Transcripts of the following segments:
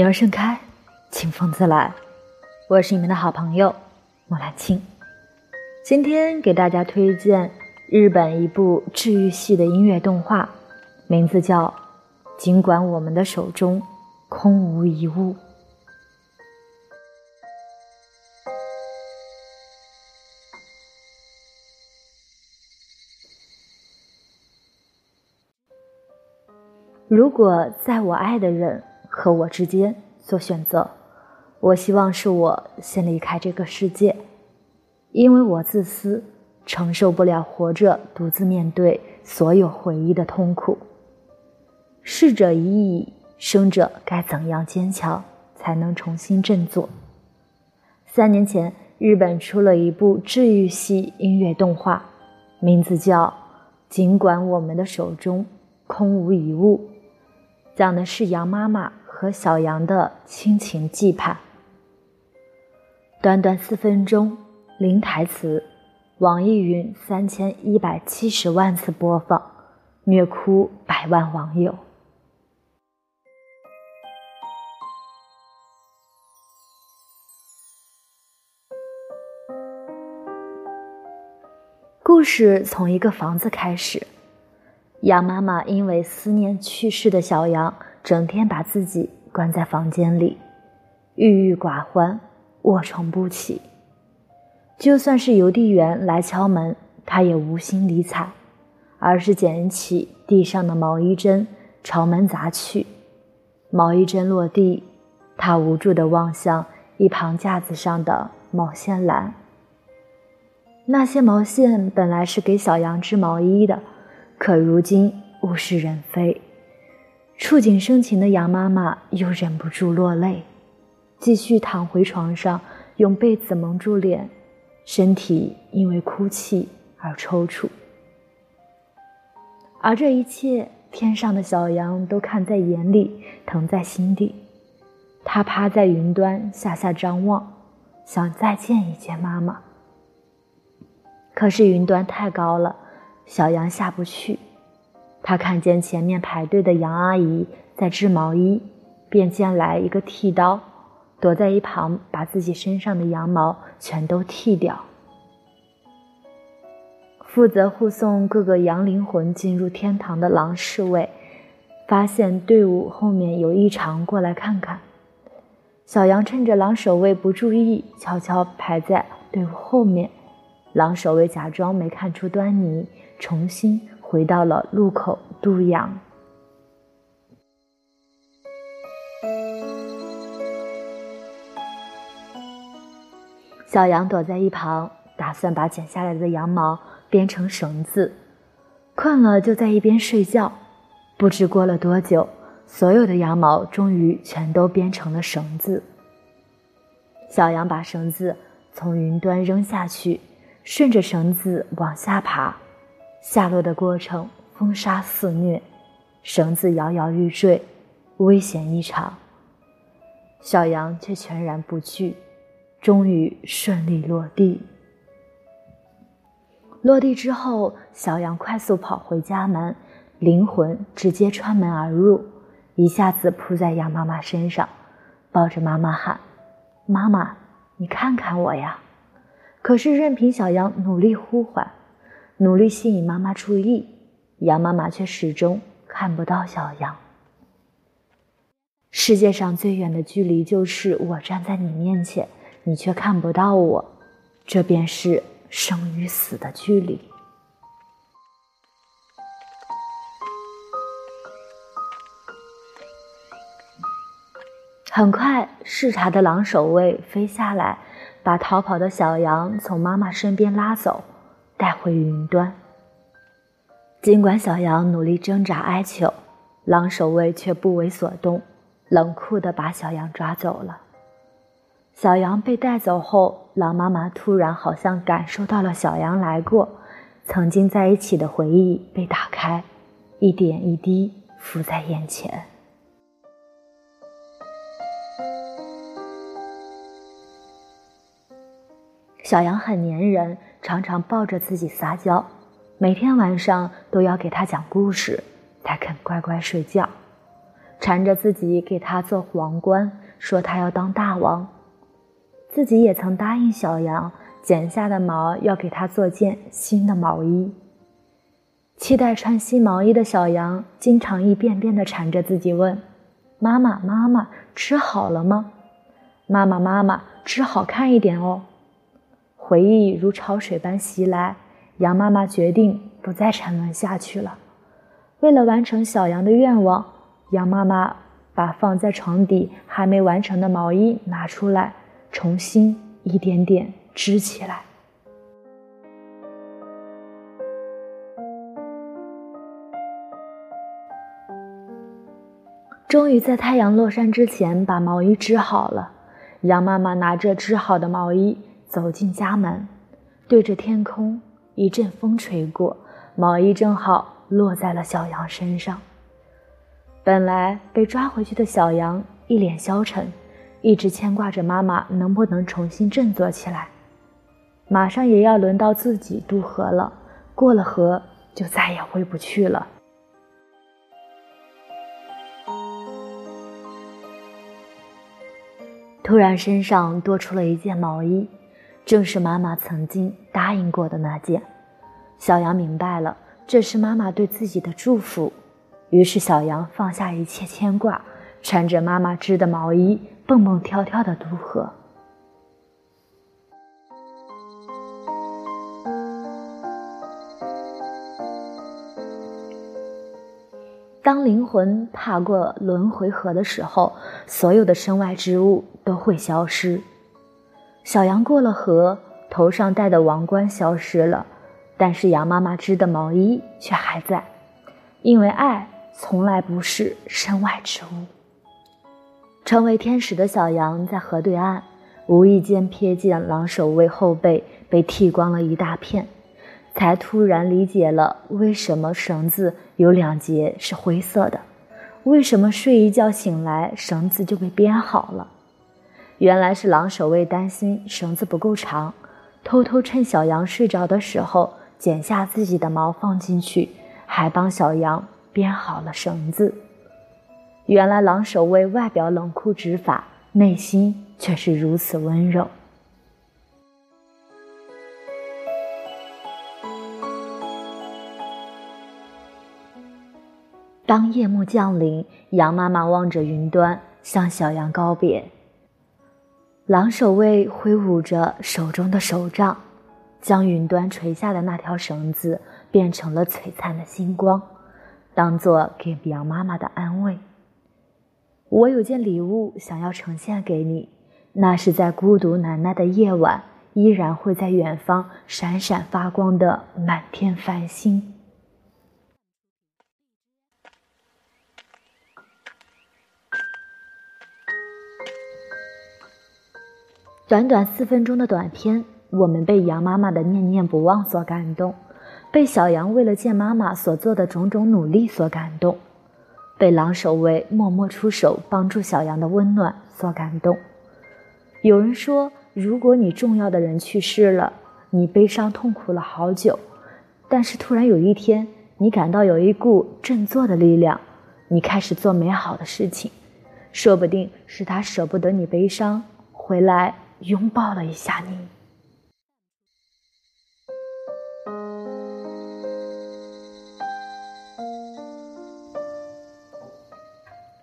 女儿盛开，清风自来。我是你们的好朋友莫兰青。今天给大家推荐日本一部治愈系的音乐动画，名字叫《尽管我们的手中空无一物》。如果在我爱的人。和我之间做选择，我希望是我先离开这个世界，因为我自私，承受不了活着独自面对所有回忆的痛苦。逝者已矣，生者该怎样坚强才能重新振作？三年前，日本出了一部治愈系音乐动画，名字叫《尽管我们的手中空无一物》，讲的是杨妈妈。和小羊的亲情羁绊。短短四分钟，零台词，网易云三千一百七十万次播放，虐哭百万网友。故事从一个房子开始，羊妈妈因为思念去世的小羊。整天把自己关在房间里，郁郁寡欢，卧床不起。就算是邮递员来敲门，他也无心理睬，而是捡起地上的毛衣针朝门砸去。毛衣针落地，他无助地望向一旁架子上的毛线篮。那些毛线本来是给小羊织毛衣的，可如今物是人非。触景生情的杨妈妈又忍不住落泪，继续躺回床上，用被子蒙住脸，身体因为哭泣而抽搐。而这一切，天上的小羊都看在眼里，疼在心底。他趴在云端下下张望，想再见一见妈妈。可是云端太高了，小羊下不去。他看见前面排队的杨阿姨在织毛衣，便捡来一个剃刀，躲在一旁，把自己身上的羊毛全都剃掉。负责护送各个羊灵魂进入天堂的狼侍卫，发现队伍后面有异常，过来看看。小羊趁着狼守卫不注意，悄悄排在队伍后面。狼守卫假装没看出端倪，重新。回到了路口渡羊，小羊躲在一旁，打算把剪下来的羊毛编成绳子。困了就在一边睡觉。不知过了多久，所有的羊毛终于全都编成了绳子。小羊把绳子从云端扔下去，顺着绳子往下爬。下落的过程，风沙肆虐，绳子摇摇欲坠，危险异常。小羊却全然不惧，终于顺利落地。落地之后，小羊快速跑回家门，灵魂直接穿门而入，一下子扑在羊妈妈身上，抱着妈妈喊：“妈妈，你看看我呀！”可是任凭小羊努力呼唤。努力吸引妈妈注意，羊妈妈却始终看不到小羊。世界上最远的距离，就是我站在你面前，你却看不到我，这便是生与死的距离。很快，视察的狼守卫飞下来，把逃跑的小羊从妈妈身边拉走。带回云端。尽管小羊努力挣扎哀求，狼守卫却不为所动，冷酷地把小羊抓走了。小羊被带走后，狼妈妈突然好像感受到了小羊来过，曾经在一起的回忆被打开，一点一滴浮在眼前。小羊很粘人，常常抱着自己撒娇，每天晚上都要给他讲故事，才肯乖乖睡觉。缠着自己给他做皇冠，说他要当大王。自己也曾答应小羊，剪下的毛要给他做件新的毛衣。期待穿新毛衣的小羊，经常一遍遍地缠着自己问：“妈妈，妈妈，织好了吗？妈妈，妈妈，织好看一点哦。”回忆如潮水般袭来，羊妈妈决定不再沉沦下去了。为了完成小羊的愿望，羊妈妈把放在床底还没完成的毛衣拿出来，重新一点点织起来。终于在太阳落山之前把毛衣织好了。羊妈妈拿着织好的毛衣走进家门，对着天空，一阵风吹过，毛衣正好落在了小羊身上。本来被抓回去的小羊一脸消沉，一直牵挂着妈妈能不能重新振作起来。马上也要轮到自己渡河了，过了河就再也回不去了。突然，身上多出了一件毛衣，正是妈妈曾经答应过的那件。小羊明白了，这是妈妈对自己的祝福。于是，小羊放下一切牵挂，穿着妈妈织的毛衣，蹦蹦跳跳的渡河。当灵魂踏过轮回河的时候，所有的身外之物都会消失。小羊过了河，头上戴的王冠消失了，但是羊妈妈织的毛衣却还在，因为爱从来不是身外之物。成为天使的小羊在河对岸，无意间瞥见狼守卫后背被剃光了一大片。才突然理解了为什么绳子有两节是灰色的，为什么睡一觉醒来绳子就被编好了。原来是狼守卫担心绳子不够长，偷偷趁小羊睡着的时候剪下自己的毛放进去，还帮小羊编好了绳子。原来狼守卫外表冷酷执法，内心却是如此温柔。当夜幕降临，羊妈妈望着云端，向小羊告别。狼守卫挥舞着手中的手杖，将云端垂下的那条绳子变成了璀璨的星光，当做给比昂妈妈的安慰。我有件礼物想要呈现给你，那是在孤独难耐的夜晚，依然会在远方闪闪发光的满天繁星。短短四分钟的短片，我们被羊妈妈的念念不忘所感动，被小羊为了见妈妈所做的种种努力所感动，被狼守卫默默出手帮助小羊的温暖所感动。有人说，如果你重要的人去世了，你悲伤痛苦了好久，但是突然有一天，你感到有一股振作的力量，你开始做美好的事情，说不定是他舍不得你悲伤回来。拥抱了一下你。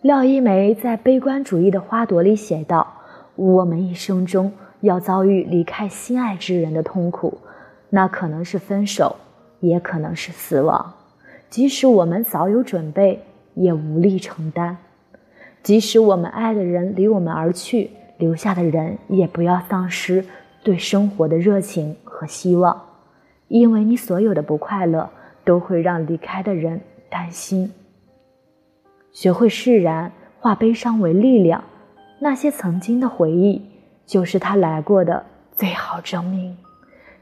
廖一梅在《悲观主义的花朵》里写道：“我们一生中要遭遇离开心爱之人的痛苦，那可能是分手，也可能是死亡。即使我们早有准备，也无力承担。即使我们爱的人离我们而去。”留下的人也不要丧失对生活的热情和希望，因为你所有的不快乐都会让离开的人担心。学会释然，化悲伤为力量，那些曾经的回忆，就是他来过的最好证明，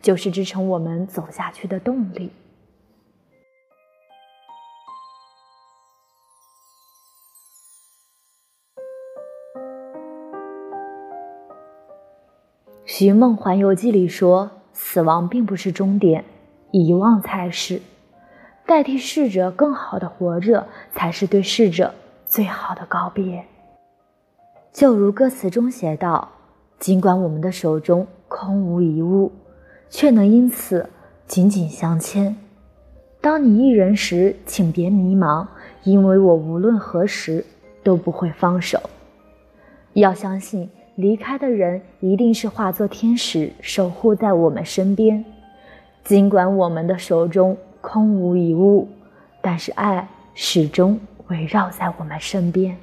就是支撑我们走下去的动力。《寻梦环游记》里说：“死亡并不是终点，遗忘才是。代替逝者更好的活着，才是对逝者最好的告别。就如歌词中写道：“尽管我们的手中空无一物，却能因此紧紧相牵。当你一人时，请别迷茫，因为我无论何时都不会放手。要相信，离开的人一定是化作天使，守护在我们身边。尽管我们的手中空无一物，但是爱始终围绕在我们身边。”